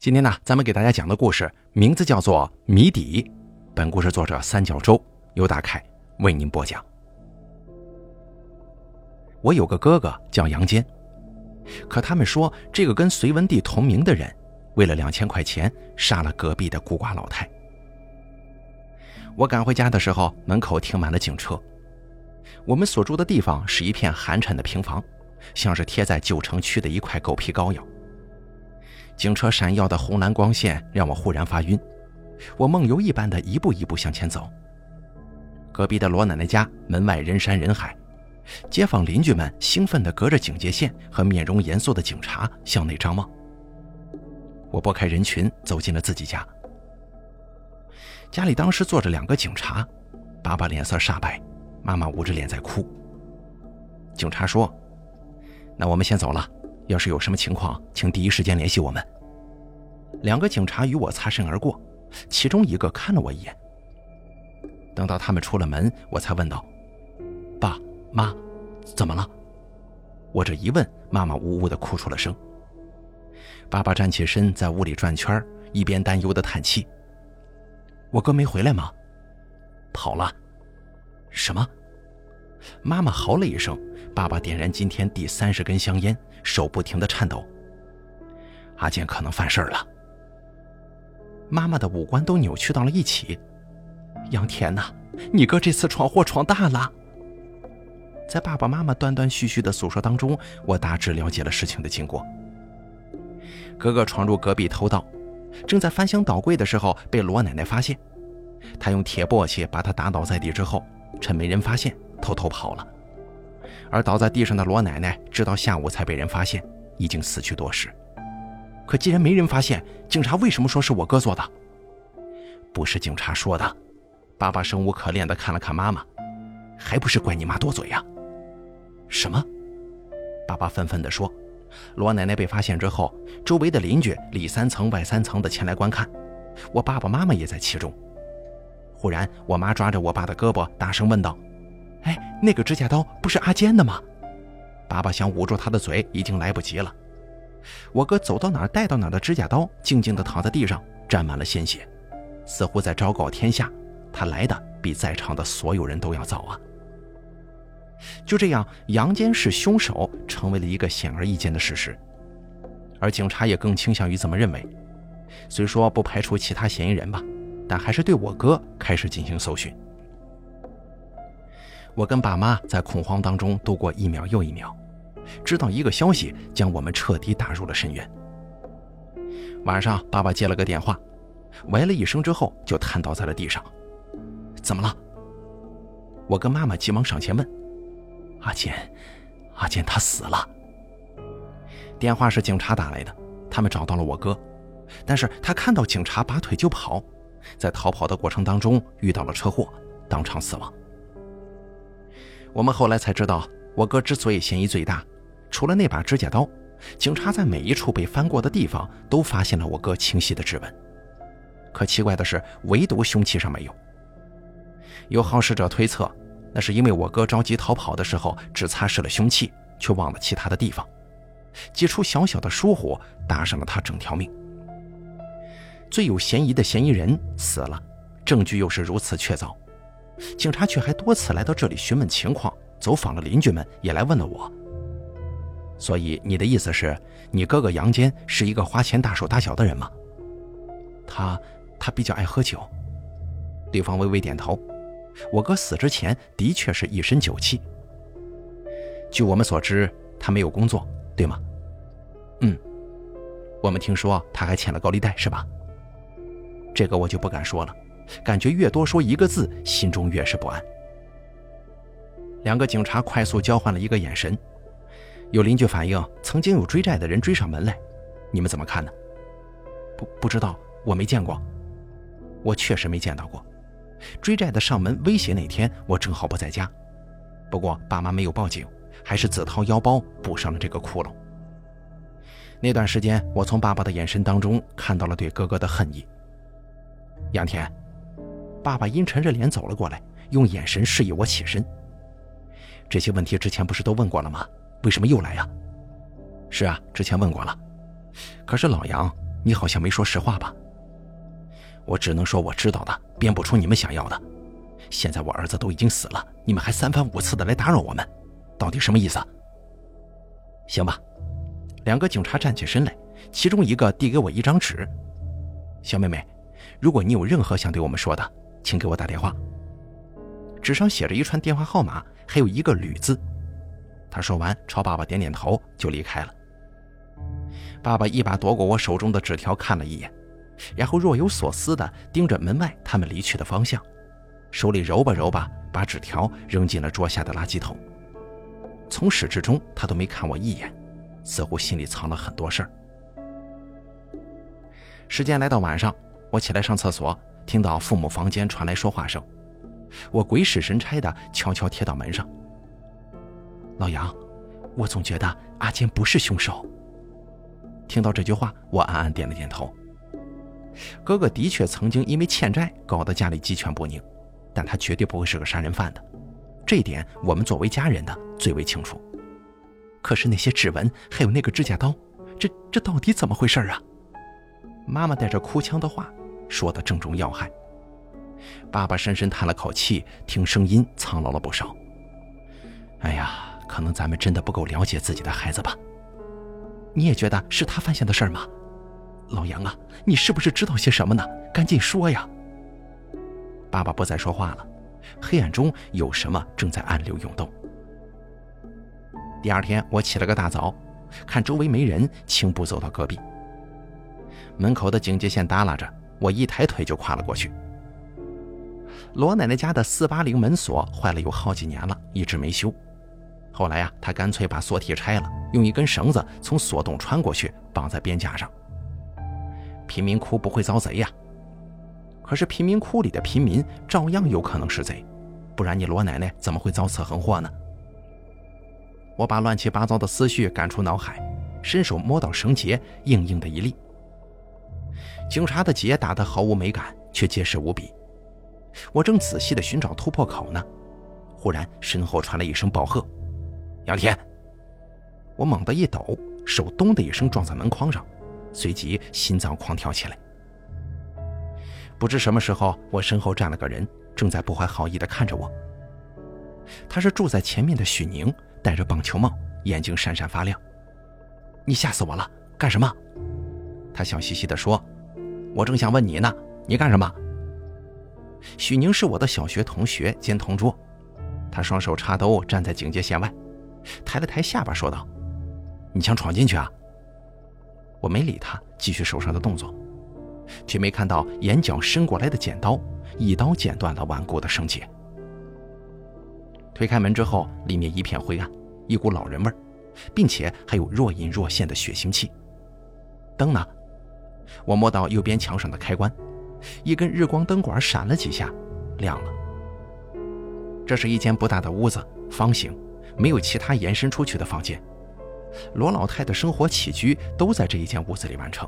今天呢，咱们给大家讲的故事名字叫做《谜底》，本故事作者三角洲由大凯为您播讲。我有个哥哥叫杨坚，可他们说这个跟隋文帝同名的人，为了两千块钱杀了隔壁的孤寡老太。我赶回家的时候，门口停满了警车。我们所住的地方是一片寒碜的平房，像是贴在旧城区的一块狗皮膏药。警车闪耀的红蓝光线让我忽然发晕，我梦游一般的一步一步向前走。隔壁的罗奶奶家门外人山人海，街坊邻居们兴奋地隔着警戒线和面容严肃的警察向内张望。我拨开人群，走进了自己家。家里当时坐着两个警察，爸爸脸色煞白。妈妈捂着脸在哭。警察说：“那我们先走了，要是有什么情况，请第一时间联系我们。”两个警察与我擦身而过，其中一个看了我一眼。等到他们出了门，我才问道：“爸妈，怎么了？”我这一问，妈妈呜呜的哭出了声。爸爸站起身，在屋里转圈，一边担忧的叹气：“我哥没回来吗？跑了。”什么？妈妈嚎了一声，爸爸点燃今天第三十根香烟，手不停的颤抖。阿健可能犯事儿了。妈妈的五官都扭曲到了一起。杨田呐，你哥这次闯祸闯大了。在爸爸妈妈断断续续的诉说当中，我大致了解了事情的经过。哥哥闯入隔壁偷盗，正在翻箱倒柜的时候被罗奶奶发现，他用铁簸箕把他打倒在地之后。趁没人发现，偷偷跑了。而倒在地上的罗奶奶，直到下午才被人发现，已经死去多时。可既然没人发现，警察为什么说是我哥做的？不是警察说的。爸爸生无可恋地看了看妈妈，还不是怪你妈多嘴呀？什么？爸爸愤愤地说：“罗奶奶被发现之后，周围的邻居里三层外三层的前来观看，我爸爸妈妈也在其中。”忽然，我妈抓着我爸的胳膊，大声问道：“哎，那个指甲刀不是阿坚的吗？”爸爸想捂住他的嘴，已经来不及了。我哥走到哪儿带到哪儿的指甲刀，静静地躺在地上，沾满了鲜血，似乎在昭告天下，他来的比在场的所有人都要早啊！就这样，杨坚是凶手，成为了一个显而易见的事实，而警察也更倾向于这么认为。虽说不排除其他嫌疑人吧。但还是对我哥开始进行搜寻。我跟爸妈在恐慌当中度过一秒又一秒，直到一个消息将我们彻底打入了深渊。晚上，爸爸接了个电话，喂了一声之后就瘫倒在了地上。怎么了？我跟妈妈急忙上前问：“阿健，阿健他死了。”电话是警察打来的，他们找到了我哥，但是他看到警察拔腿就跑。在逃跑的过程当中遇到了车祸，当场死亡。我们后来才知道，我哥之所以嫌疑最大，除了那把指甲刀，警察在每一处被翻过的地方都发现了我哥清晰的指纹。可奇怪的是，唯独凶器上没有。有好事者推测，那是因为我哥着急逃跑的时候只擦拭了凶器，却忘了其他的地方，几处小小的疏忽搭上了他整条命。最有嫌疑的嫌疑人死了，证据又是如此确凿，警察却还多次来到这里询问情况，走访了邻居们，也来问了我。所以你的意思是，你哥哥杨坚是一个花钱大手大脚的人吗？他，他比较爱喝酒。对方微微点头。我哥死之前的确是一身酒气。据我们所知，他没有工作，对吗？嗯。我们听说他还欠了高利贷，是吧？这个我就不敢说了，感觉越多说一个字，心中越是不安。两个警察快速交换了一个眼神，有邻居反映曾经有追债的人追上门来，你们怎么看呢？不不知道，我没见过，我确实没见到过。追债的上门威胁那天，我正好不在家，不过爸妈没有报警，还是自掏腰包补上了这个窟窿。那段时间，我从爸爸的眼神当中看到了对哥哥的恨意。杨田，爸爸阴沉着脸走了过来，用眼神示意我起身。这些问题之前不是都问过了吗？为什么又来呀？是啊，之前问过了。可是老杨，你好像没说实话吧？我只能说我知道的，编不出你们想要的。现在我儿子都已经死了，你们还三番五次的来打扰我们，到底什么意思？行吧，两个警察站起身来，其中一个递给我一张纸。小妹妹，如果你有任何想对我们说的，请给我打电话。纸上写着一串电话号码，还有一个“吕”字。他说完，朝爸爸点点头，就离开了。爸爸一把夺过我手中的纸条，看了一眼，然后若有所思地盯着门外他们离去的方向，手里揉吧揉吧，把纸条扔进了桌下的垃圾桶。从始至终，他都没看我一眼，似乎心里藏了很多事儿。时间来到晚上，我起来上厕所，听到父母房间传来说话声，我鬼使神差的悄悄贴到门上。老杨，我总觉得阿坚不是凶手。听到这句话，我暗暗点了点头。哥哥的确曾经因为欠债搞得家里鸡犬不宁，但他绝对不会是个杀人犯的，这一点我们作为家人的最为清楚。可是那些指纹还有那个指甲刀，这这到底怎么回事啊？妈妈带着哭腔的话说的正中要害。爸爸深深叹了口气，听声音苍老了不少。哎呀，可能咱们真的不够了解自己的孩子吧。你也觉得是他犯下的事儿吗，老杨啊，你是不是知道些什么呢？赶紧说呀！爸爸不再说话了，黑暗中有什么正在暗流涌动。第二天，我起了个大早，看周围没人，轻步走到隔壁门口的警戒线耷拉着，我一抬腿就跨了过去。罗奶奶家的四八零门锁坏了有好几年了，一直没修。后来呀，她干脆把锁体拆了，用一根绳子从锁洞穿过去，绑在边架上。贫民窟不会遭贼呀，可是贫民窟里的贫民照样有可能是贼，不然你罗奶奶怎么会遭此横祸呢？我把乱七八糟的思绪赶出脑海，伸手摸到绳结，硬硬的一粒。警察的结打得毫无美感，却结实无比。我正仔细地寻找突破口呢，忽然身后传来一声暴喝。杨天，我猛地一抖，手咚的一声撞在门框上，随即心脏狂跳起来。不知什么时候，我身后站了个人，正在不怀好意地看着我。他是住在前面的许宁，戴着棒球帽，眼睛闪闪发亮。你吓死我了！干什么？他笑嘻嘻地说：“我正想问你呢，你干什么？”许宁是我的小学同学兼同桌，他双手插兜站在警戒线外。抬了抬下巴，说道：“你想闯进去啊？”我没理他，继续手上的动作，却没看到眼角伸过来的剪刀，一刀剪断了顽固的绳结。推开门之后，里面一片灰暗，一股老人味儿，并且还有若隐若现的血腥气。灯呢？我摸到右边墙上的开关，一根日光灯管闪了几下，亮了。这是一间不大的屋子，方形。没有其他延伸出去的房间，罗老太的生活起居都在这一间屋子里完成。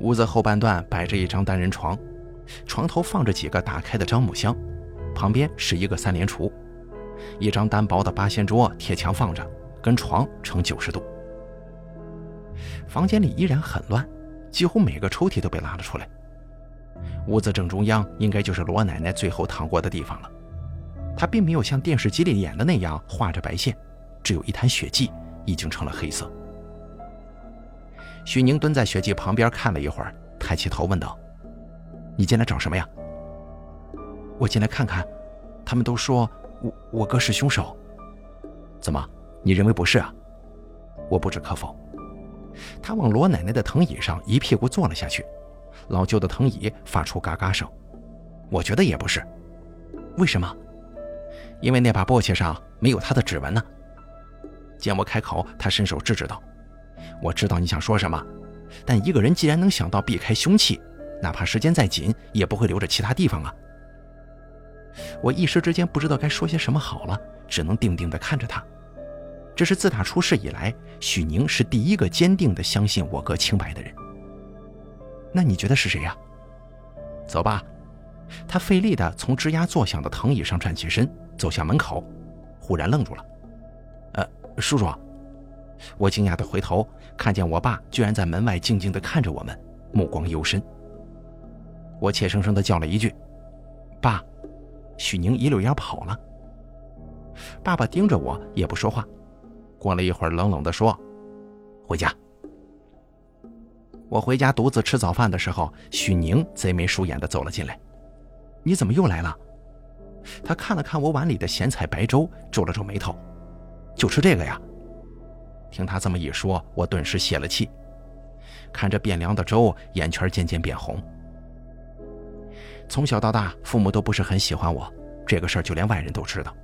屋子后半段摆着一张单人床，床头放着几个打开的樟木箱，旁边是一个三连橱，一张单薄的八仙桌贴墙放着，跟床成九十度。房间里依然很乱，几乎每个抽屉都被拉了出来。屋子正中央应该就是罗奶奶最后躺过的地方了。她并没有像电视机里演的那样画着白线，只有一滩血迹，已经成了黑色。许宁蹲在血迹旁边看了一会儿，抬起头问道：“你进来找什么呀？”“我进来看看，他们都说我我哥是凶手。”“怎么？你认为不是啊？”我不置可否。他往罗奶奶的藤椅上一屁股坐了下去，老旧的藤椅发出嘎嘎声。我觉得也不是。为什么？因为那把簸箕上没有他的指纹呢。见我开口，他伸手制止道：“我知道你想说什么，但一个人既然能想到避开凶器，哪怕时间再紧，也不会留着其他地方啊。”我一时之间不知道该说些什么好了，只能定定地看着他。这是自打出事以来，许宁是第一个坚定地相信我哥清白的人。那你觉得是谁呀？走吧。他费力地从吱呀作响的藤椅上站起身。走向门口，忽然愣住了。“呃，叔叔。”我惊讶地回头，看见我爸居然在门外静静地看着我们，目光幽深。我怯生生地叫了一句：“爸！”许宁一溜烟跑了。爸爸盯着我，也不说话。过了一会儿，冷冷地说：“回家。”我回家独自吃早饭的时候，许宁贼眉鼠眼地走了进来。“你怎么又来了？”他看了看我碗里的咸菜白粥，皱了皱眉头：“就吃这个呀？”听他这么一说，我顿时泄了气，看着变凉的粥，眼圈渐渐变红。从小到大，父母都不是很喜欢我，这个事儿就连外人都知道。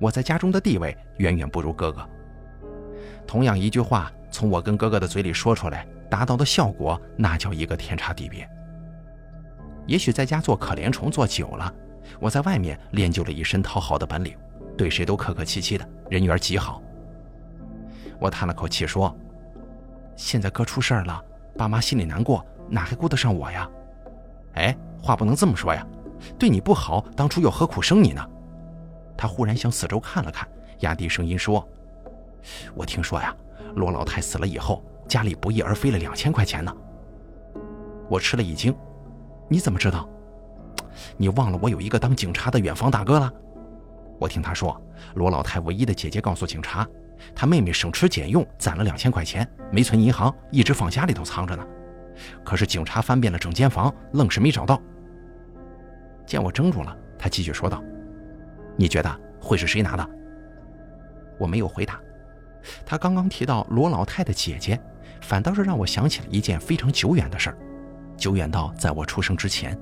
我在家中的地位远远不如哥哥。同样一句话，从我跟哥哥的嘴里说出来，达到的效果那叫一个天差地别。也许在家做可怜虫做久了，我在外面练就了一身讨好的本领，对谁都客客气气的，人缘极好。我叹了口气说：“现在哥出事儿了，爸妈心里难过，哪还顾得上我呀？”哎，话不能这么说呀，对你不好，当初又何苦生你呢？他忽然向四周看了看，压低声音说：“我听说呀，罗老太死了以后，家里不翼而飞了两千块钱呢。”我吃了一惊：“你怎么知道？你忘了我有一个当警察的远房大哥了？”我听他说，罗老太唯一的姐姐告诉警察。她妹妹省吃俭用攒了两千块钱，没存银行，一直放家里头藏着呢。可是警察翻遍了整间房，愣是没找到。见我怔住了，他继续说道：“你觉得会是谁拿的？”我没有回答。他刚刚提到罗老太的姐姐，反倒是让我想起了一件非常久远的事儿，久远到在我出生之前。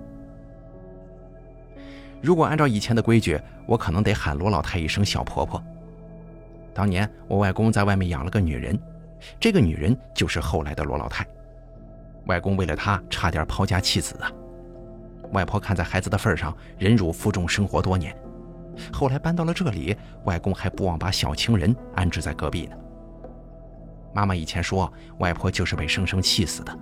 如果按照以前的规矩，我可能得喊罗老太一声小婆婆。当年我外公在外面养了个女人，这个女人就是后来的罗老太。外公为了她差点抛家弃子啊！外婆看在孩子的份上，忍辱负重生活多年。后来搬到了这里，外公还不忘把小情人安置在隔壁呢。妈妈以前说，外婆就是被生生气死的。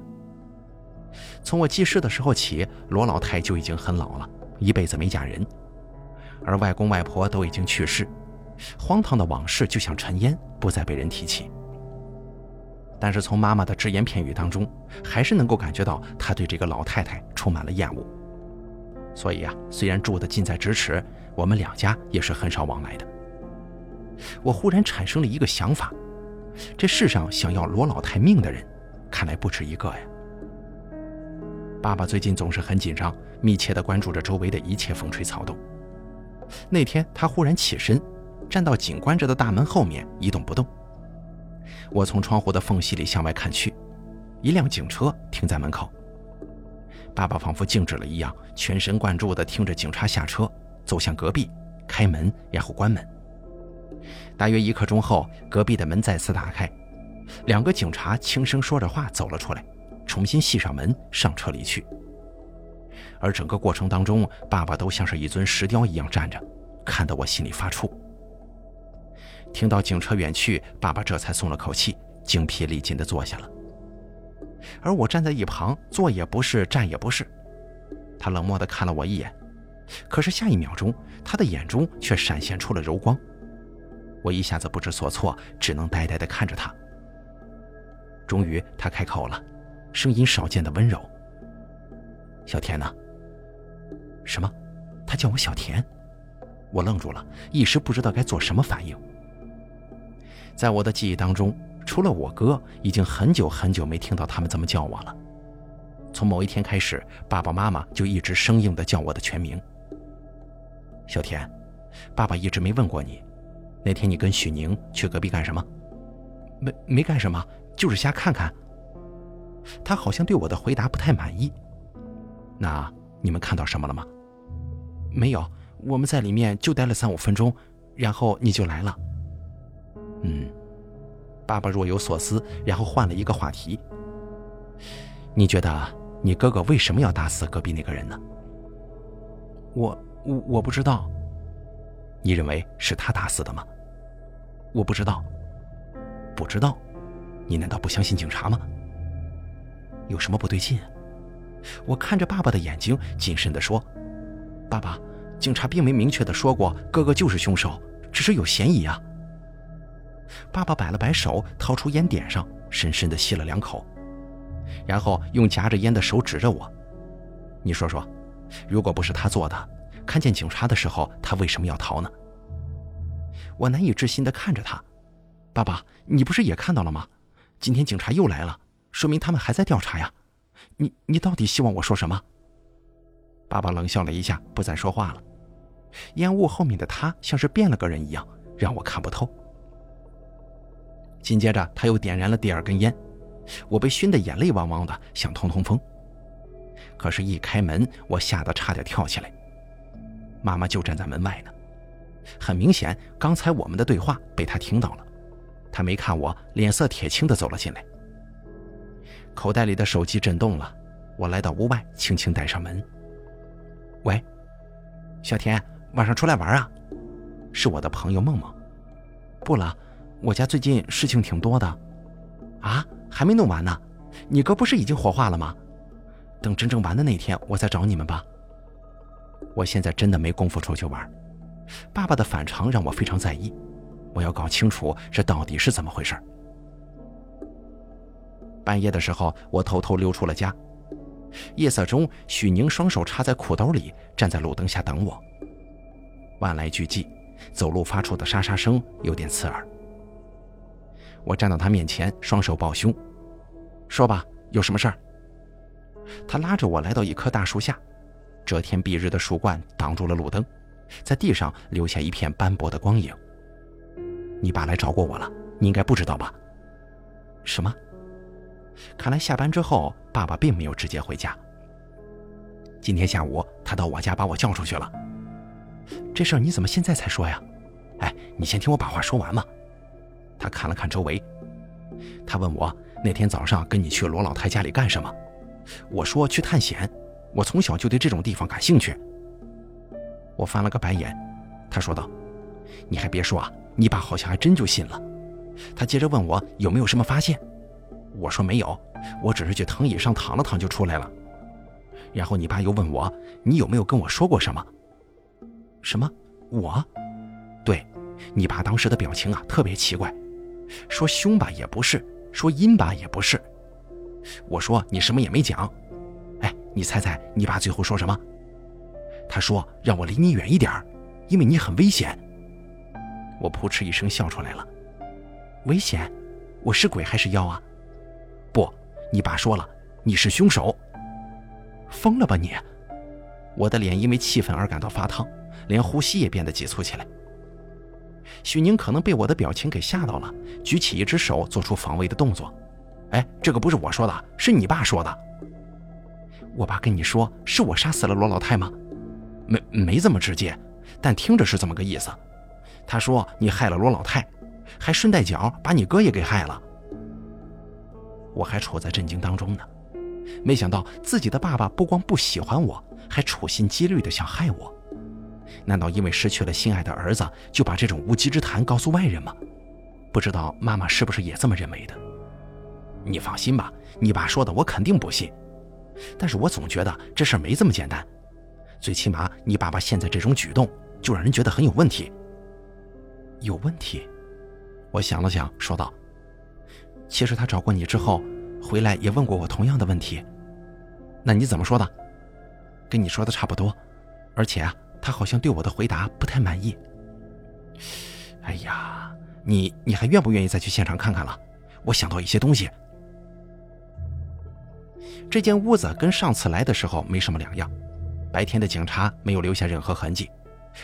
从我记事的时候起，罗老太就已经很老了，一辈子没嫁人，而外公外婆都已经去世。荒唐的往事就像尘烟，不再被人提起。但是从妈妈的只言片语当中，还是能够感觉到她对这个老太太充满了厌恶。所以啊，虽然住得近在咫尺，我们两家也是很少往来的。我忽然产生了一个想法：这世上想要罗老太命的人，看来不止一个呀。爸爸最近总是很紧张，密切地关注着周围的一切风吹草动。那天他忽然起身。站到紧关着的大门后面一动不动。我从窗户的缝隙里向外看去，一辆警车停在门口。爸爸仿佛静止了一样，全神贯注地听着警察下车，走向隔壁，开门，然后关门。大约一刻钟后，隔壁的门再次打开，两个警察轻声说着话走了出来，重新系上门，上车离去。而整个过程当中，爸爸都像是一尊石雕一样站着，看得我心里发怵。听到警车远去，爸爸这才松了口气，精疲力尽地坐下了。而我站在一旁，坐也不是，站也不是。他冷漠地看了我一眼，可是下一秒钟，他的眼中却闪现出了柔光。我一下子不知所措，只能呆呆地看着他。终于，他开口了，声音少见的温柔：“小田呢？”“什么？”他叫我小田。我愣住了，一时不知道该做什么反应。在我的记忆当中，除了我哥，已经很久很久没听到他们这么叫我了。从某一天开始，爸爸妈妈就一直生硬地叫我的全名。小田，爸爸一直没问过你，那天你跟许宁去隔壁干什么？没没干什么，就是瞎看看。他好像对我的回答不太满意。那你们看到什么了吗？没有，我们在里面就待了三五分钟，然后你就来了。嗯，爸爸若有所思，然后换了一个话题。你觉得你哥哥为什么要打死隔壁那个人呢？我我我不知道。你认为是他打死的吗？我不知道。不知道？你难道不相信警察吗？有什么不对劲？我看着爸爸的眼睛，谨慎地说：“爸爸，警察并没明确的说过哥哥就是凶手，只是有嫌疑啊。”爸爸摆了摆手，掏出烟点上，深深地吸了两口，然后用夹着烟的手指着我：“你说说，如果不是他做的，看见警察的时候，他为什么要逃呢？”我难以置信地看着他：“爸爸，你不是也看到了吗？今天警察又来了，说明他们还在调查呀。你你到底希望我说什么？”爸爸冷笑了一下，不再说话了。烟雾后面的他像是变了个人一样，让我看不透。紧接着，他又点燃了第二根烟，我被熏得眼泪汪汪的，想通通风。可是，一开门，我吓得差点跳起来。妈妈就站在门外呢。很明显，刚才我们的对话被她听到了。她没看我，脸色铁青的走了进来。口袋里的手机震动了，我来到屋外，轻轻带上门。喂，小田。晚上出来玩啊？是我的朋友梦梦。不了，我家最近事情挺多的。啊，还没弄完呢。你哥不是已经火化了吗？等真正完的那天，我再找你们吧。我现在真的没工夫出去玩。爸爸的反常让我非常在意，我要搞清楚这到底是怎么回事。半夜的时候，我偷偷溜出了家。夜色中，许宁双手插在裤兜里，站在路灯下等我。万籁俱寂，走路发出的沙沙声有点刺耳。我站到他面前，双手抱胸，说吧，有什么事儿？他拉着我来到一棵大树下，遮天蔽日的树冠挡住了路灯，在地上留下一片斑驳的光影。你爸来找过我了，你应该不知道吧？什么？看来下班之后，爸爸并没有直接回家。今天下午，他到我家把我叫出去了。这事儿你怎么现在才说呀？哎，你先听我把话说完嘛。他看了看周围，他问我那天早上跟你去罗老太家里干什么？我说去探险，我从小就对这种地方感兴趣。我翻了个白眼，他说道：“你还别说啊，你爸好像还真就信了。”他接着问我有没有什么发现，我说没有，我只是去藤椅上躺了躺就出来了。然后你爸又问我你有没有跟我说过什么？什么？我？对，你爸当时的表情啊，特别奇怪，说凶吧也不是，说阴吧也不是。我说你什么也没讲。你猜猜你爸最后说什么？他说让我离你远一点因为你很危险。我扑哧一声笑出来了。危险？我是鬼还是妖啊？不，你爸说了，你是凶手。疯了吧你？我的脸因为气愤而感到发烫。连呼吸也变得急促起来。许宁可能被我的表情给吓到了，举起一只手，做出防卫的动作。哎，这个不是我说的，是你爸说的。我爸跟你说是我杀死了罗老太吗？没，没这么直接，但听着是这么个意思。他说你害了罗老太，还顺带脚把你哥也给害了。我还处在震惊当中呢，没想到自己的爸爸不光不喜欢我，还处心积虑的想害我。难道因为失去了心爱的儿子，就把这种无稽之谈告诉外人吗？不知道妈妈是不是也这么认为的？你放心吧，你爸说的我肯定不信。但是我总觉得这事儿没这么简单，最起码你爸爸现在这种举动就让人觉得很有问题。有问题？我想了想，说道：“其实他找过你之后，回来也问过我同样的问题。那你怎么说的？跟你说的差不多，而且啊。”他好像对我的回答不太满意。哎呀，你你还愿不愿意再去现场看看了？我想到一些东西。这间屋子跟上次来的时候没什么两样，白天的警察没有留下任何痕迹，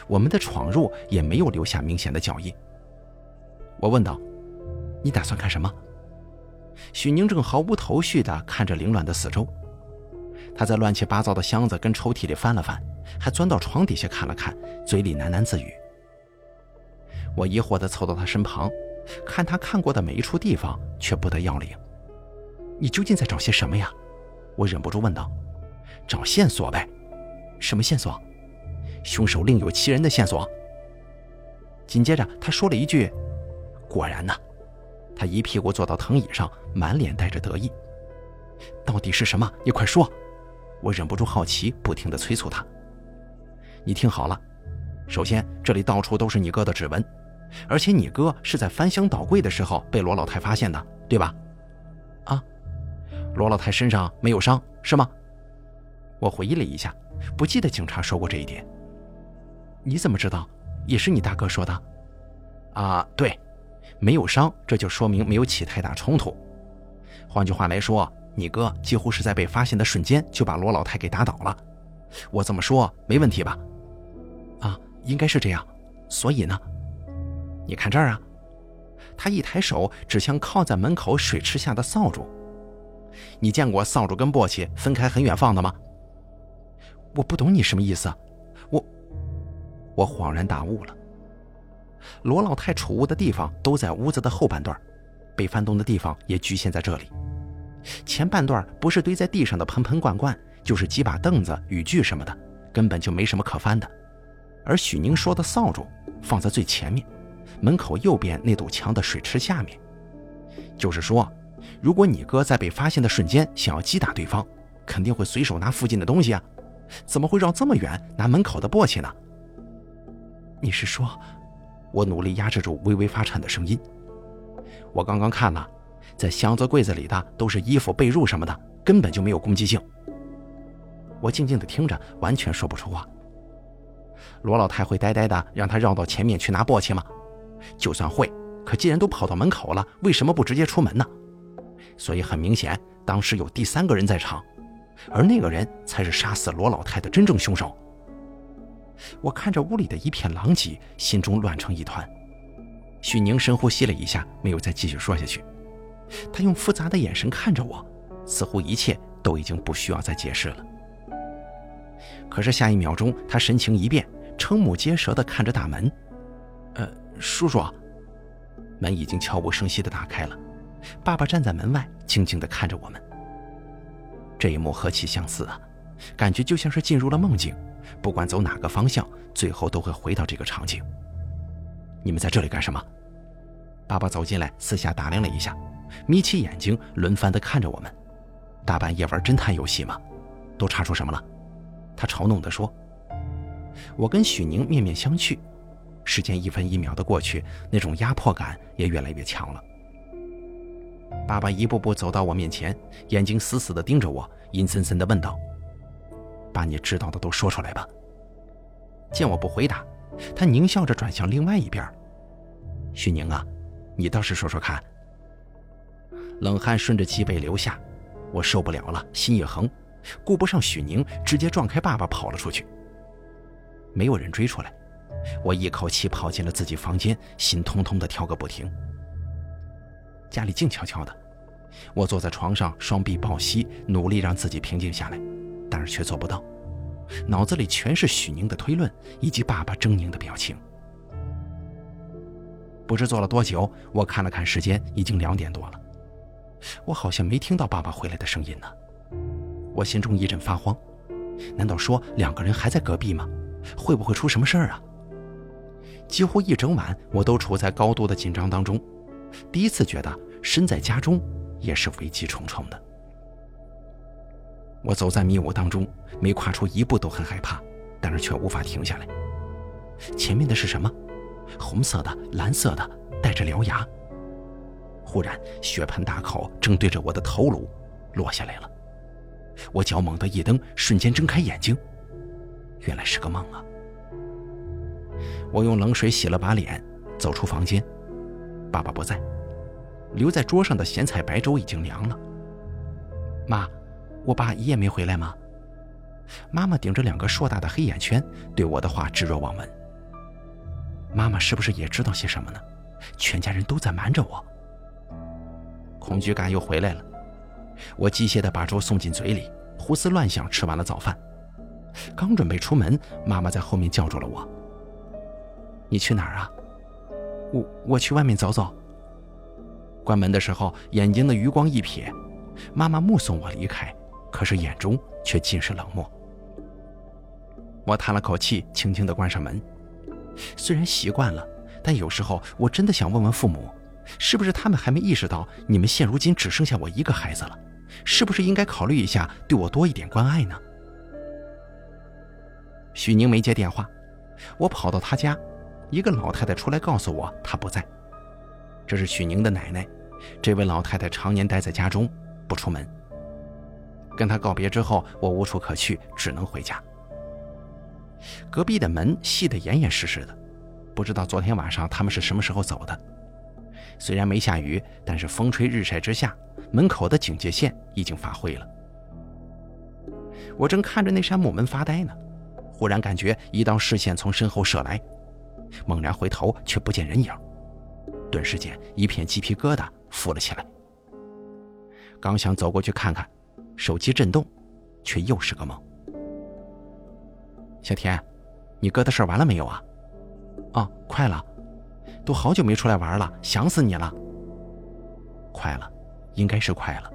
我们的闯入也没有留下明显的脚印。我问道：“你打算干什么？”许宁正毫无头绪地看着凌乱的四周，他在乱七八糟的箱子跟抽屉里翻了翻。还钻到床底下看了看，嘴里喃喃自语。我疑惑地凑到他身旁，看他看过的每一处地方，却不得要领。你究竟在找些什么呀？我忍不住问道。找线索呗。什么线索？凶手另有其人的线索。紧接着他说了一句：“果然呢。”他一屁股坐到藤椅上，满脸带着得意。到底是什么？你快说！我忍不住好奇，不停地催促他。你听好了，首先这里到处都是你哥的指纹，而且你哥是在翻箱倒柜的时候被罗老太发现的，对吧？罗老太身上没有伤，是吗？我回忆了一下，不记得警察说过这一点。你怎么知道？也是你大哥说的？啊，对，没有伤，这就说明没有起太大冲突。换句话来说，你哥几乎是在被发现的瞬间就把罗老太给打倒了。我这么说没问题吧？啊，应该是这样。所以呢？你看这儿啊，他一抬手指向靠在门口水池下的扫帚。你见过扫帚跟簸箕分开很远放的吗？我不懂你什么意思。我，我恍然大悟了。罗老太储物的地方都在屋子的后半段，被翻动的地方也局限在这里。前半段不是堆在地上的盆盆罐罐，就是几把凳子、雨具什么的，根本就没什么可翻的。而许宁说的扫帚放在最前面。门口右边那堵墙的水池下面，就是说，如果你哥在被发现的瞬间想要击打对方，肯定会随手拿附近的东西啊，怎么会绕这么远拿门口的簸箕呢？你是说，我努力压制住微微发颤的声音。我刚刚看了，在箱子柜子里的都是衣服、被褥什么的，根本就没有攻击性。我静静的听着，完全说不出话。罗老太会呆呆的让他绕到前面去拿簸箕吗？就算会，可既然都跑到门口了，为什么不直接出门呢？所以很明显，当时有第三个人在场，而那个人才是杀死罗老太的真正凶手。我看着屋里的一片狼藉，心中乱成一团。许宁深呼吸了一下，没有再继续说下去。他用复杂的眼神看着我，似乎一切都已经不需要再解释了。可是下一秒钟，他神情一变，瞠目结舌地看着大门。呃。叔叔，门已经悄无声息地打开了，爸爸站在门外，静静地看着我们。这一幕何其相似啊，感觉就像是进入了梦境，不管走哪个方向，最后都会回到这个场景。你们在这里干什么？爸爸走进来，四下打量了一下，眯起眼睛，轮番地看着我们。大半夜玩侦探游戏吗？都查出什么了？他嘲弄地说。我跟许宁面面相觑。时间一分一秒的过去，那种压迫感也越来越强了。爸爸一步步走到我面前，眼睛死死地盯着我，阴森森地问道：“把你知道的都说出来吧。”见我不回答，他狞笑着转向另外一边：“许宁啊，你倒是说说看。”冷汗顺着脊背流下，我受不了了，心一横，顾不上许宁，直接撞开爸爸跑了出去。没有人追出来。我一口气跑进了自己房间，心通通的跳个不停。家里静悄悄的，我坐在床上，双臂抱膝，努力让自己平静下来，但是却做不到。脑子里全是许宁的推论以及爸爸狰狞的表情。不知坐了多久，我看了看时间，已经两点多了。我好像没听到爸爸回来的声音呢。我心中一阵发慌，难道说两个人还在隔壁吗？会不会出什么事儿啊？几乎一整晚，我都处在高度的紧张当中。第一次觉得身在家中也是危机重重的。我走在迷雾当中，每跨出一步都很害怕，但是却无法停下来。前面的是什么？红色的、蓝色的，带着獠牙。忽然，血盆大口正对着我的头颅落下来了。我脚猛地一蹬，瞬间睁开眼睛，原来是个梦啊！我用冷水洗了把脸，走出房间。爸爸不在，留在桌上的咸菜白粥已经凉了。妈，我爸一夜没回来吗？妈妈顶着两个硕大的黑眼圈，对我的话置若罔闻。妈妈是不是也知道些什么呢？全家人都在瞒着我。恐惧感又回来了，我机械地把粥送进嘴里，胡思乱想，吃完了早饭，刚准备出门，妈妈在后面叫住了我。你去哪儿啊？我我去外面走走。关门的时候，眼睛的余光一瞥，妈妈目送我离开，可是眼中却尽是冷漠。我叹了口气，轻轻地关上门。虽然习惯了，但有时候我真的想问问父母，是不是他们还没意识到你们现如今只剩下我一个孩子了？是不是应该考虑一下对我多一点关爱呢？许宁没接电话，我跑到他家。一个老太太出来告诉我她不在，这是许宁的奶奶。这位老太太常年待在家中，不出门。跟她告别之后，我无处可去，只能回家。隔壁的门系得严严实实的，不知道昨天晚上他们是什么时候走的。虽然没下雨，但是风吹日晒之下，门口的警戒线已经发灰了。我正看着那扇木门发呆呢，忽然感觉一道视线从身后射来，猛然回头却不见人影，顿时间一片鸡皮疙瘩浮了起来。刚想走过去看看，手机震动，却又是个梦。小田，你哥的事完了没有啊？哦，快了，都好久没出来玩了，想死你了。快了，应该是快了。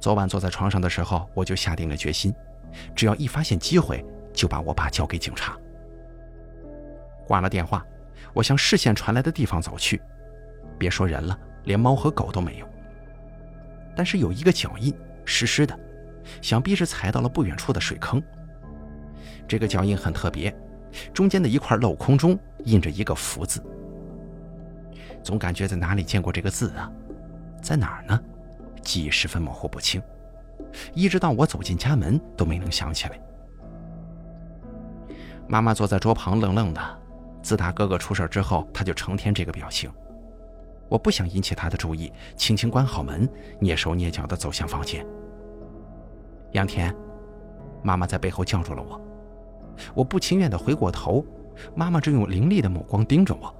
昨晚坐在床上的时候，我就下定了决心，只要一发现机会，就把我爸交给警察。挂了电话，我向视线传来的地方走去，别说人了，连猫和狗都没有。但是有一个脚印，湿湿的，想必是踩到了不远处的水坑。这个脚印很特别，中间的一块镂空中印着一个“福”字，总感觉在哪里见过这个字啊？在哪儿呢？记忆十分模糊不清，一直到我走进家门都没能想起来。妈妈坐在桌旁愣愣的，自打哥哥出事之后，他就成天这个表情。我不想引起他的注意，轻轻关好门，蹑手蹑脚地走向房间。杨田，妈妈在背后叫住了我。我不情愿地回过头，妈妈正用凌厉的目光盯着我。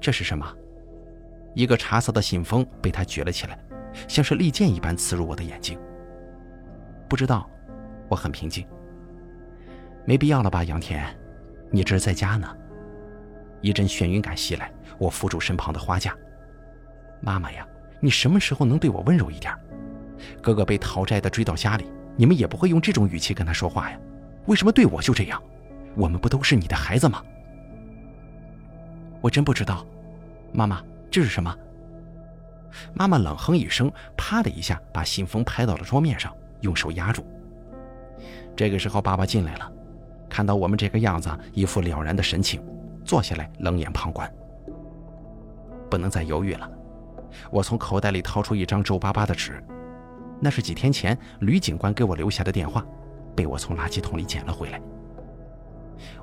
这是什么？一个茶色的信封被他举了起来，像是利剑一般刺入我的眼睛。不知道，我很平静。没必要了吧，杨田，你这是在家呢。一阵眩晕感袭来，我扶住身旁的花架。妈妈呀，你什么时候能对我温柔一点？哥哥被讨债的追到家里，你们也不会用这种语气跟他说话呀。为什么对我就这样？我们不都是你的孩子吗？我真不知道，妈妈，这是什么？妈妈冷哼一声，啪的一下把信封拍到了桌面上，用手压住。这个时候，爸爸进来了，看到我们这个样子，一副了然的神情，坐下来冷眼旁观。不能再犹豫了，我从口袋里掏出一张皱巴巴的纸，那是几天前吕警官给我留下的电话。被我从垃圾桶里捡了回来。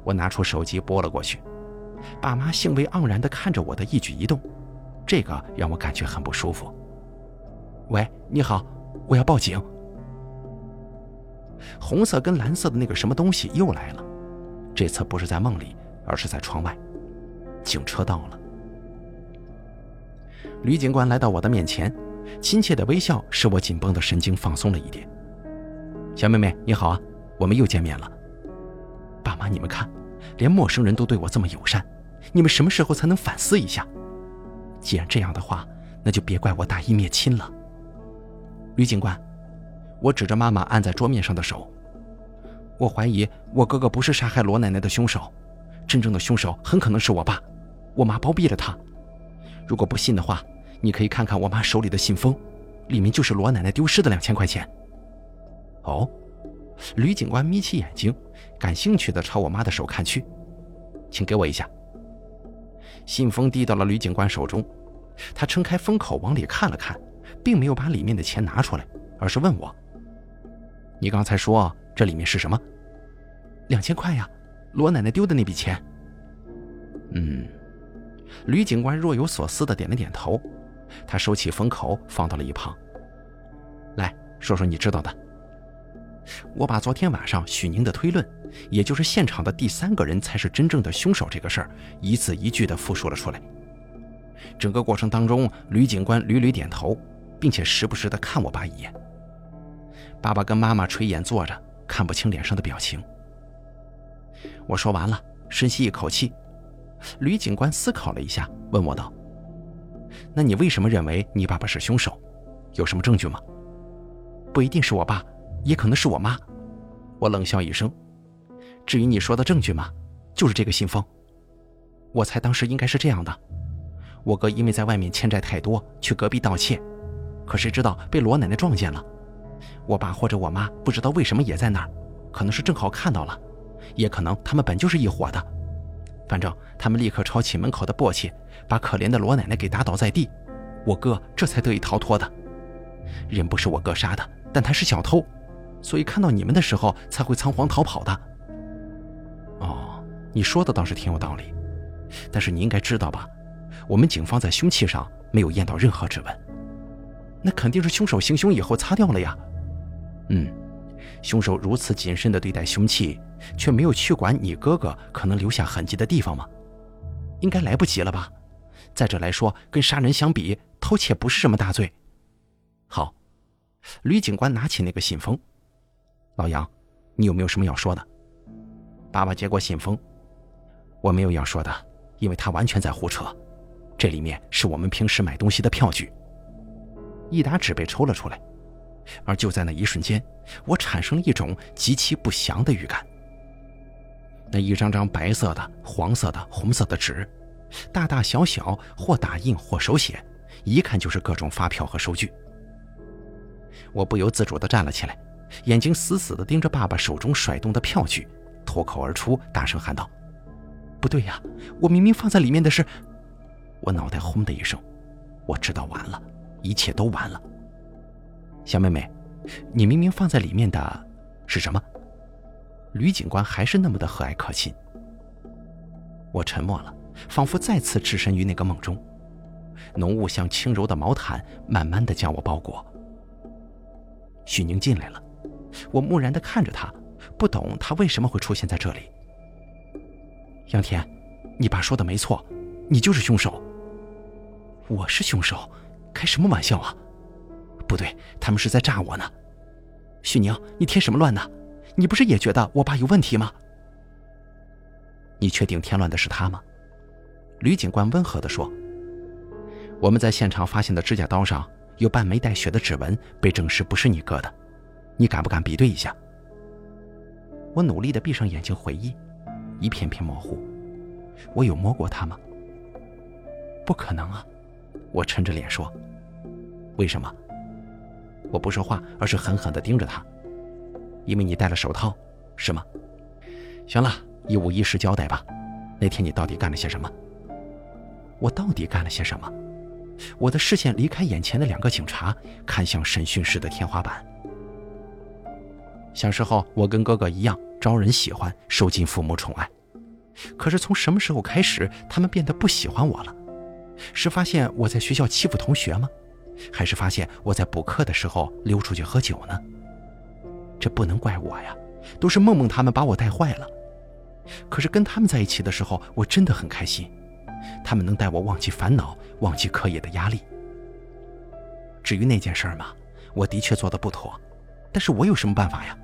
我拿出手机拨了过去，爸妈兴味盎然地看着我的一举一动，这个让我感觉很不舒服。喂，你好，我要报警。红色跟蓝色的那个什么东西又来了，这次不是在梦里，而是在窗外。警车到了。吕警官来到我的面前，亲切的微笑使我紧绷的神经放松了一点。小妹妹你好啊，我们又见面了。爸妈，你们看，连陌生人都对我这么友善，你们什么时候才能反思一下？既然这样的话，那就别怪我大义灭亲了。吕警官，我指着妈妈按在桌面上的手，我怀疑我哥哥不是杀害罗奶奶的凶手，真正的凶手很可能是我爸，我妈包庇了他。如果不信的话，你可以看看我妈手里的信封，里面就是罗奶奶丢失的两千块钱。哦，吕警官眯起眼睛，感兴趣地朝我妈的手看去，请给我一下。信封递到了吕警官手中，他撑开封口往里看了看，并没有把里面的钱拿出来，而是问我：“你刚才说这里面是什么？”“两千块呀，罗奶奶丢的那笔钱。”嗯，吕警官若有所思的点了点头，他收起封口放到了一旁。来说说你知道的。我把昨天晚上许宁的推论，也就是现场的第三个人才是真正的凶手这个事儿，一字一句的复述了出来。整个过程当中，吕警官屡屡点头，并且时不时的看我爸一眼。爸爸跟妈妈垂眼坐着，看不清脸上的表情。我说完了，深吸一口气。吕警官思考了一下，问我道：“那你为什么认为你爸爸是凶手？有什么证据吗？不一定是我爸。”也可能是我妈，我冷笑一声。至于你说的证据吗？就是这个信封。我猜当时应该是这样的：我哥因为在外面欠债太多，去隔壁盗窃，可谁知道被罗奶奶撞见了。我爸或者我妈不知道为什么也在那儿，可能是正好看到了，也可能他们本就是一伙的。反正他们立刻抄起门口的簸箕，把可怜的罗奶奶给打倒在地，我哥这才得以逃脱的。人不是我哥杀的，但他是小偷，所以看到你们的时候才会仓皇逃跑的。哦，你说的倒是挺有道理，但是你应该知道吧？我们警方在凶器上没有验到任何指纹，那肯定是凶手行凶以后擦掉了呀。嗯，凶手如此谨慎地对待凶器。却没有去管你哥哥可能留下痕迹的地方吗？应该来不及了吧？再者来说，跟杀人相比，偷窃不是什么大罪。好，吕警官拿起那个信封。老杨，你有没有什么要说的？爸爸接过信封，我没有要说的，因为他完全在胡扯。这里面是我们平时买东西的票据。一沓纸被抽了出来，而就在那一瞬间，我产生了一种极其不祥的预感。那一张张白色的、黄色的、红色的纸，大大小小，或打印或手写，一看就是各种发票和收据。我不由自主地站了起来，眼睛死死地盯着爸爸手中甩动的票据，脱口而出，大声喊道：“不对呀，我明明放在里面的是……”我脑袋轰的一声，我知道完了，一切都完了。小妹妹，你明明放在里面的是什么？吕警官还是那么的和蔼可亲。我沉默了，仿佛再次置身于那个梦中。浓雾像轻柔的毛毯，慢慢的将我包裹。许宁进来了，我木然的看着他，不懂他为什么会出现在这里。杨天，你爸说的没错，你就是凶手。我是凶手？开什么玩笑啊！不对，他们是在诈我呢。许宁，你添什么乱呢？你不是也觉得我爸有问题吗？你确定添乱的是他吗？吕警官温和地说：“我们在现场发现的指甲刀上有半枚带血的指纹，被证实不是你割的。你敢不敢比对一下？”我努力地闭上眼睛回忆，一片片模糊。我有摸过他吗？不可能啊！我沉着脸说：“为什么？”我不说话，而是狠狠地盯着他。因为你戴了手套，是吗？行了，一五一十交代吧。那天你到底干了些什么？我到底干了些什么？我的视线离开眼前的两个警察，看向审讯室的天花板。小时候，我跟哥哥一样招人喜欢，受尽父母宠爱。可是从什么时候开始，他们变得不喜欢我了？是发现我在学校欺负同学吗？还是发现我在补课的时候溜出去喝酒呢？这不能怪我呀，都是梦梦他们把我带坏了。可是跟他们在一起的时候，我真的很开心，他们能带我忘记烦恼，忘记课业的压力。至于那件事嘛，我的确做的不妥，但是我有什么办法呀？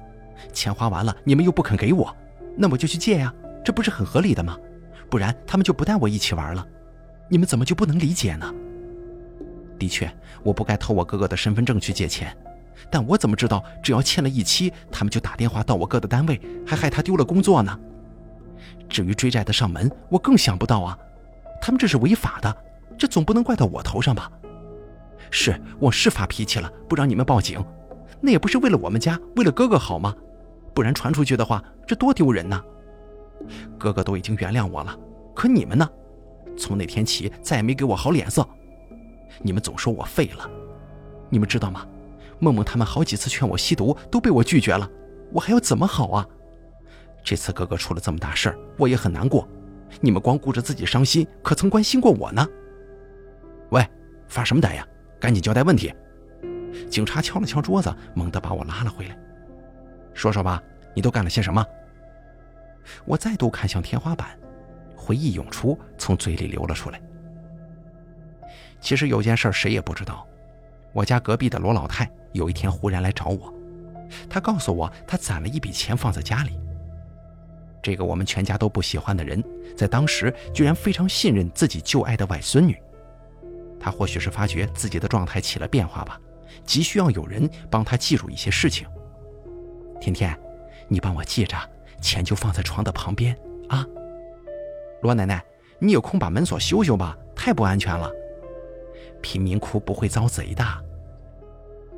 钱花完了，你们又不肯给我，那我就去借呀，这不是很合理的吗？不然他们就不带我一起玩了，你们怎么就不能理解呢？的确，我不该偷我哥哥的身份证去借钱。但我怎么知道，只要欠了一期，他们就打电话到我哥的单位，还害他丢了工作呢？至于追债的上门，我更想不到啊！他们这是违法的，这总不能怪到我头上吧？是，我是发脾气了，不让你们报警，那也不是为了我们家，为了哥哥好吗？不然传出去的话，这多丢人呐！哥哥都已经原谅我了，可你们呢？从那天起，再也没给我好脸色。你们总说我废了，你们知道吗？梦梦他们好几次劝我吸毒，都被我拒绝了，我还要怎么好啊？这次哥哥出了这么大事儿，我也很难过。你们光顾着自己伤心，可曾关心过我呢？喂，发什么呆呀？赶紧交代问题！警察敲了敲桌子，猛地把我拉了回来。说说吧，你都干了些什么？我再度看向天花板，回忆涌出，从嘴里流了出来。其实有件事谁也不知道。我家隔壁的罗老太有一天忽然来找我，她告诉我她攒了一笔钱放在家里。这个我们全家都不喜欢的人，在当时居然非常信任自己旧爱的外孙女。他或许是发觉自己的状态起了变化吧，急需要有人帮他记住一些事情。天天，你帮我记着，钱就放在床的旁边啊。罗奶奶，你有空把门锁修修吧，太不安全了。贫民窟不会遭贼的。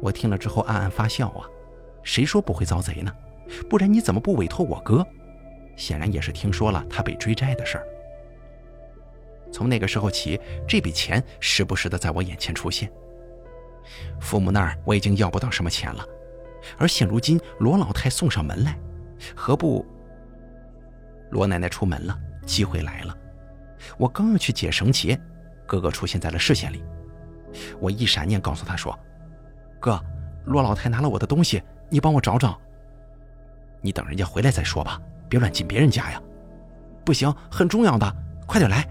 我听了之后暗暗发笑啊，谁说不会遭贼呢？不然你怎么不委托我哥？显然也是听说了他被追债的事儿。从那个时候起，这笔钱时不时的在我眼前出现。父母那儿我已经要不到什么钱了，而现如今罗老太送上门来，何不？罗奶奶出门了，机会来了。我刚要去解绳结，哥哥出现在了视线里。我一闪念告诉他说：“哥，罗老太拿了我的东西，你帮我找找。你等人家回来再说吧，别乱进别人家呀。不行，很重要的，快点来。”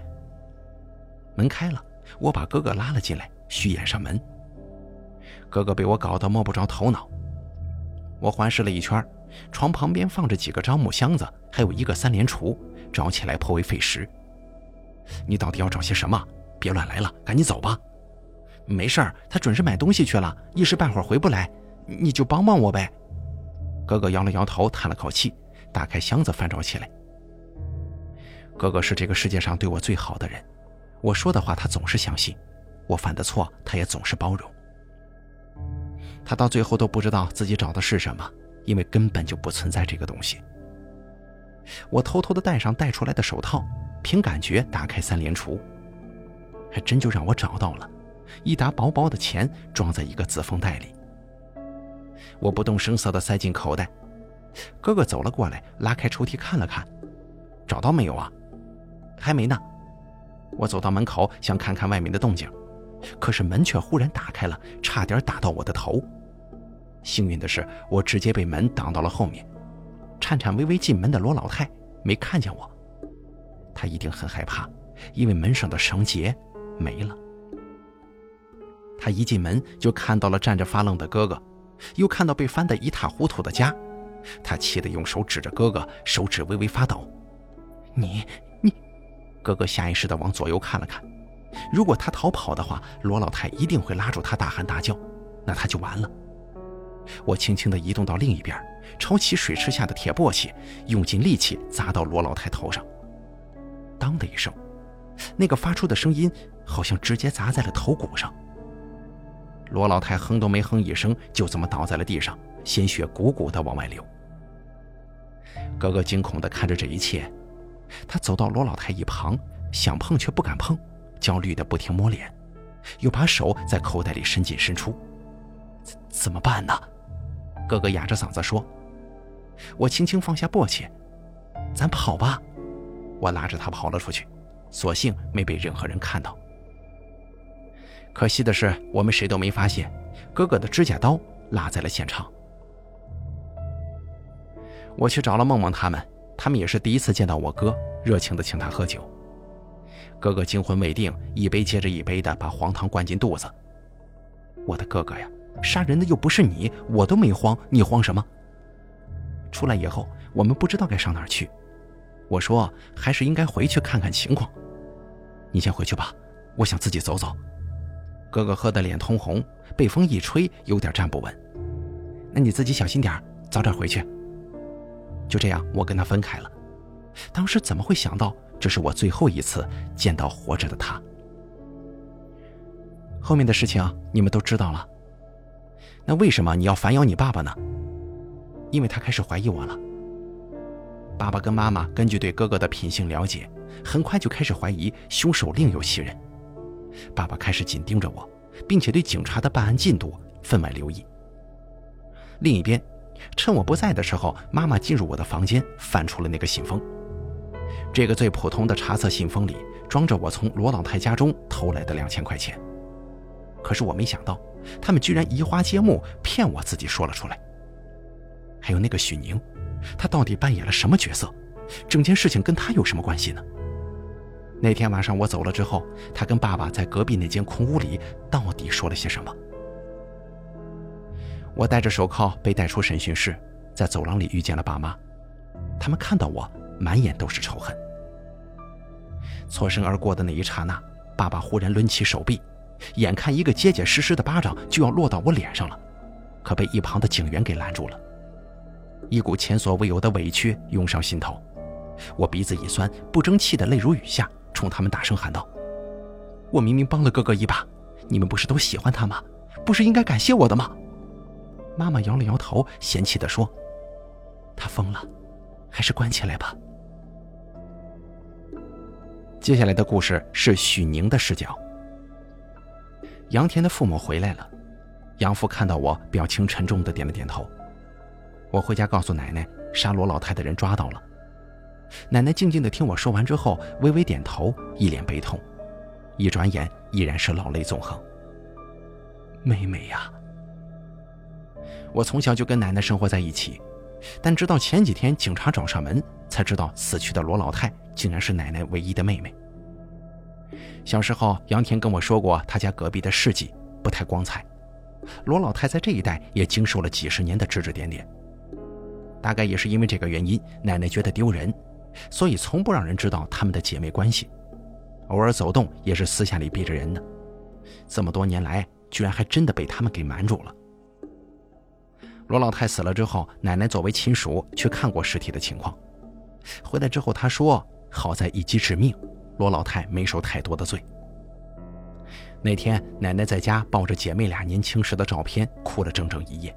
门开了，我把哥哥拉了进来，虚掩上门。哥哥被我搞得摸不着头脑。我环视了一圈，床旁边放着几个樟木箱子，还有一个三连厨，找起来颇为费时。你到底要找些什么？别乱来了，赶紧走吧。没事儿，他准是买东西去了，一时半会儿回不来，你就帮帮我呗。哥哥摇了摇头，叹了口气，打开箱子翻找起来。哥哥是这个世界上对我最好的人，我说的话他总是相信，我犯的错他也总是包容。他到最后都不知道自己找的是什么，因为根本就不存在这个东西。我偷偷的戴上戴出来的手套，凭感觉打开三连厨，还真就让我找到了。一沓薄薄的钱装在一个自封袋里，我不动声色地塞进口袋。哥哥走了过来，拉开抽屉看了看，找到没有啊？还没呢。我走到门口，想看看外面的动静，可是门却忽然打开了，差点打到我的头。幸运的是，我直接被门挡到了后面。颤颤巍巍进门的罗老太没看见我，她一定很害怕，因为门上的绳结没了。他一进门就看到了站着发愣的哥哥，又看到被翻得一塌糊涂的家，他气得用手指着哥哥，手指微微发抖。你你，哥哥下意识地往左右看了看，如果他逃跑的话，罗老太一定会拉住他大喊大叫，那他就完了。我轻轻地移动到另一边，抄起水池下的铁簸箕，用尽力气砸到罗老太头上。当的一声，那个发出的声音好像直接砸在了头骨上。罗老太哼都没哼一声，就这么倒在了地上，鲜血汩汩地往外流。哥哥惊恐地看着这一切，他走到罗老太一旁，想碰却不敢碰，焦虑地不停摸脸，又把手在口袋里伸进伸出。怎么办呢？哥哥哑着嗓子说：“我轻轻放下簸箕，咱跑吧。”我拉着他跑了出去，所幸没被任何人看到。可惜的是，我们谁都没发现，哥哥的指甲刀落在了现场。我去找了梦梦他们，他们也是第一次见到我哥，热情地请他喝酒。哥哥惊魂未定，一杯接着一杯的把黄汤灌进肚子。我的哥哥呀，杀人的又不是你，我都没慌，你慌什么？出来以后，我们不知道该上哪儿去。我说，还是应该回去看看情况。你先回去吧，我想自己走走。哥哥喝得脸通红，被风一吹，有点站不稳。那你自己小心点早点回去。就这样，我跟他分开了。当时怎么会想到这是我最后一次见到活着的他？后面的事情你们都知道了。那为什么你要反咬你爸爸呢？因为他开始怀疑我了。爸爸跟妈妈根据对哥哥的品性了解，很快就开始怀疑凶手另有其人。爸爸开始紧盯着我，并且对警察的办案进度分外留意。另一边，趁我不在的时候，妈妈进入我的房间，翻出了那个信封。这个最普通的茶色信封里装着我从罗老太家中偷来的两千块钱。可是我没想到，他们居然移花接木，骗我自己说了出来。还有那个许宁，他到底扮演了什么角色？整件事情跟他有什么关系呢？那天晚上我走了之后，他跟爸爸在隔壁那间空屋里到底说了些什么？我戴着手铐被带出审讯室，在走廊里遇见了爸妈，他们看到我满眼都是仇恨。错身而过的那一刹那，爸爸忽然抡起手臂，眼看一个结结实实的巴掌就要落到我脸上了，可被一旁的警员给拦住了。一股前所未有的委屈涌上心头，我鼻子一酸，不争气的泪如雨下。冲他们大声喊道：“我明明帮了哥哥一把，你们不是都喜欢他吗？不是应该感谢我的吗？”妈妈摇了摇头，嫌弃地说：“他疯了，还是关起来吧。”接下来的故事是许宁的视角。杨田的父母回来了，杨父看到我，表情沉重的点了点头。我回家告诉奶奶，杀罗老太的人抓到了。奶奶静静的听我说完之后，微微点头，一脸悲痛。一转眼，依然是老泪纵横。妹妹呀，我从小就跟奶奶生活在一起，但直到前几天警察找上门，才知道死去的罗老太竟然是奶奶唯一的妹妹。小时候，杨田跟我说过他家隔壁的事迹不太光彩，罗老太在这一带也经受了几十年的指指点点。大概也是因为这个原因，奶奶觉得丢人，所以从不让人知道他们的姐妹关系，偶尔走动也是私下里避着人的。这么多年来，居然还真的被他们给瞒住了。罗老太死了之后，奶奶作为亲属去看过尸体的情况，回来之后她说：“好在一击致命。”罗老太没受太多的罪。那天，奶奶在家抱着姐妹俩年轻时的照片，哭了整整一夜。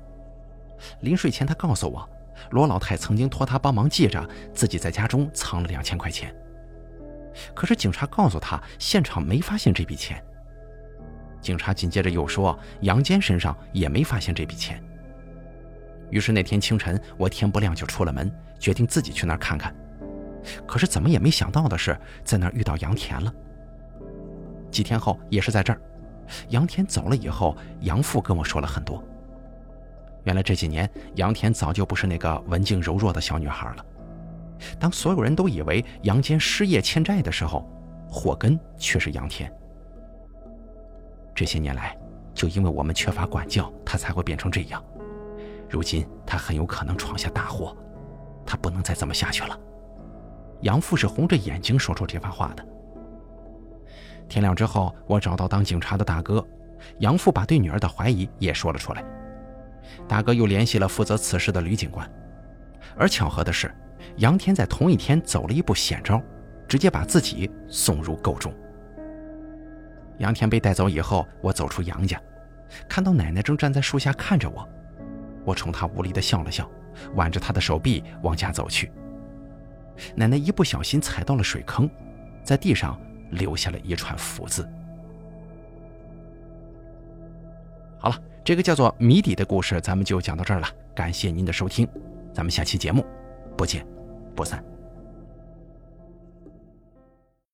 临睡前，她告诉我，罗老太曾经托他帮忙记着，自己在家中藏了两千块钱。可是警察告诉他，现场没发现这笔钱。警察紧接着又说，杨坚身上也没发现这笔钱。于是那天清晨，我天不亮就出了门，决定自己去那儿看看。可是怎么也没想到的是，在那儿遇到杨田了。几天后，也是在这儿，杨田走了以后，杨父跟我说了很多。原来这几年，杨田早就不是那个文静柔弱的小女孩了。当所有人都以为杨坚失业欠债的时候，祸根却是杨田。这些年来，就因为我们缺乏管教，他才会变成这样。如今他很有可能闯下大祸，他不能再这么下去了。杨父是红着眼睛说出这番话的。天亮之后，我找到当警察的大哥，杨父把对女儿的怀疑也说了出来。大哥又联系了负责此事的吕警官，而巧合的是，杨天在同一天走了一步险招，直接把自己送入沟中。杨天被带走以后，我走出杨家，看到奶奶正站在树下看着我，我冲她无力地笑了笑，挽着她的手臂往家走去。奶奶一不小心踩到了水坑，在地上留下了一串福字。好了，这个叫做谜底的故事，咱们就讲到这儿了。感谢您的收听，咱们下期节目不见不散。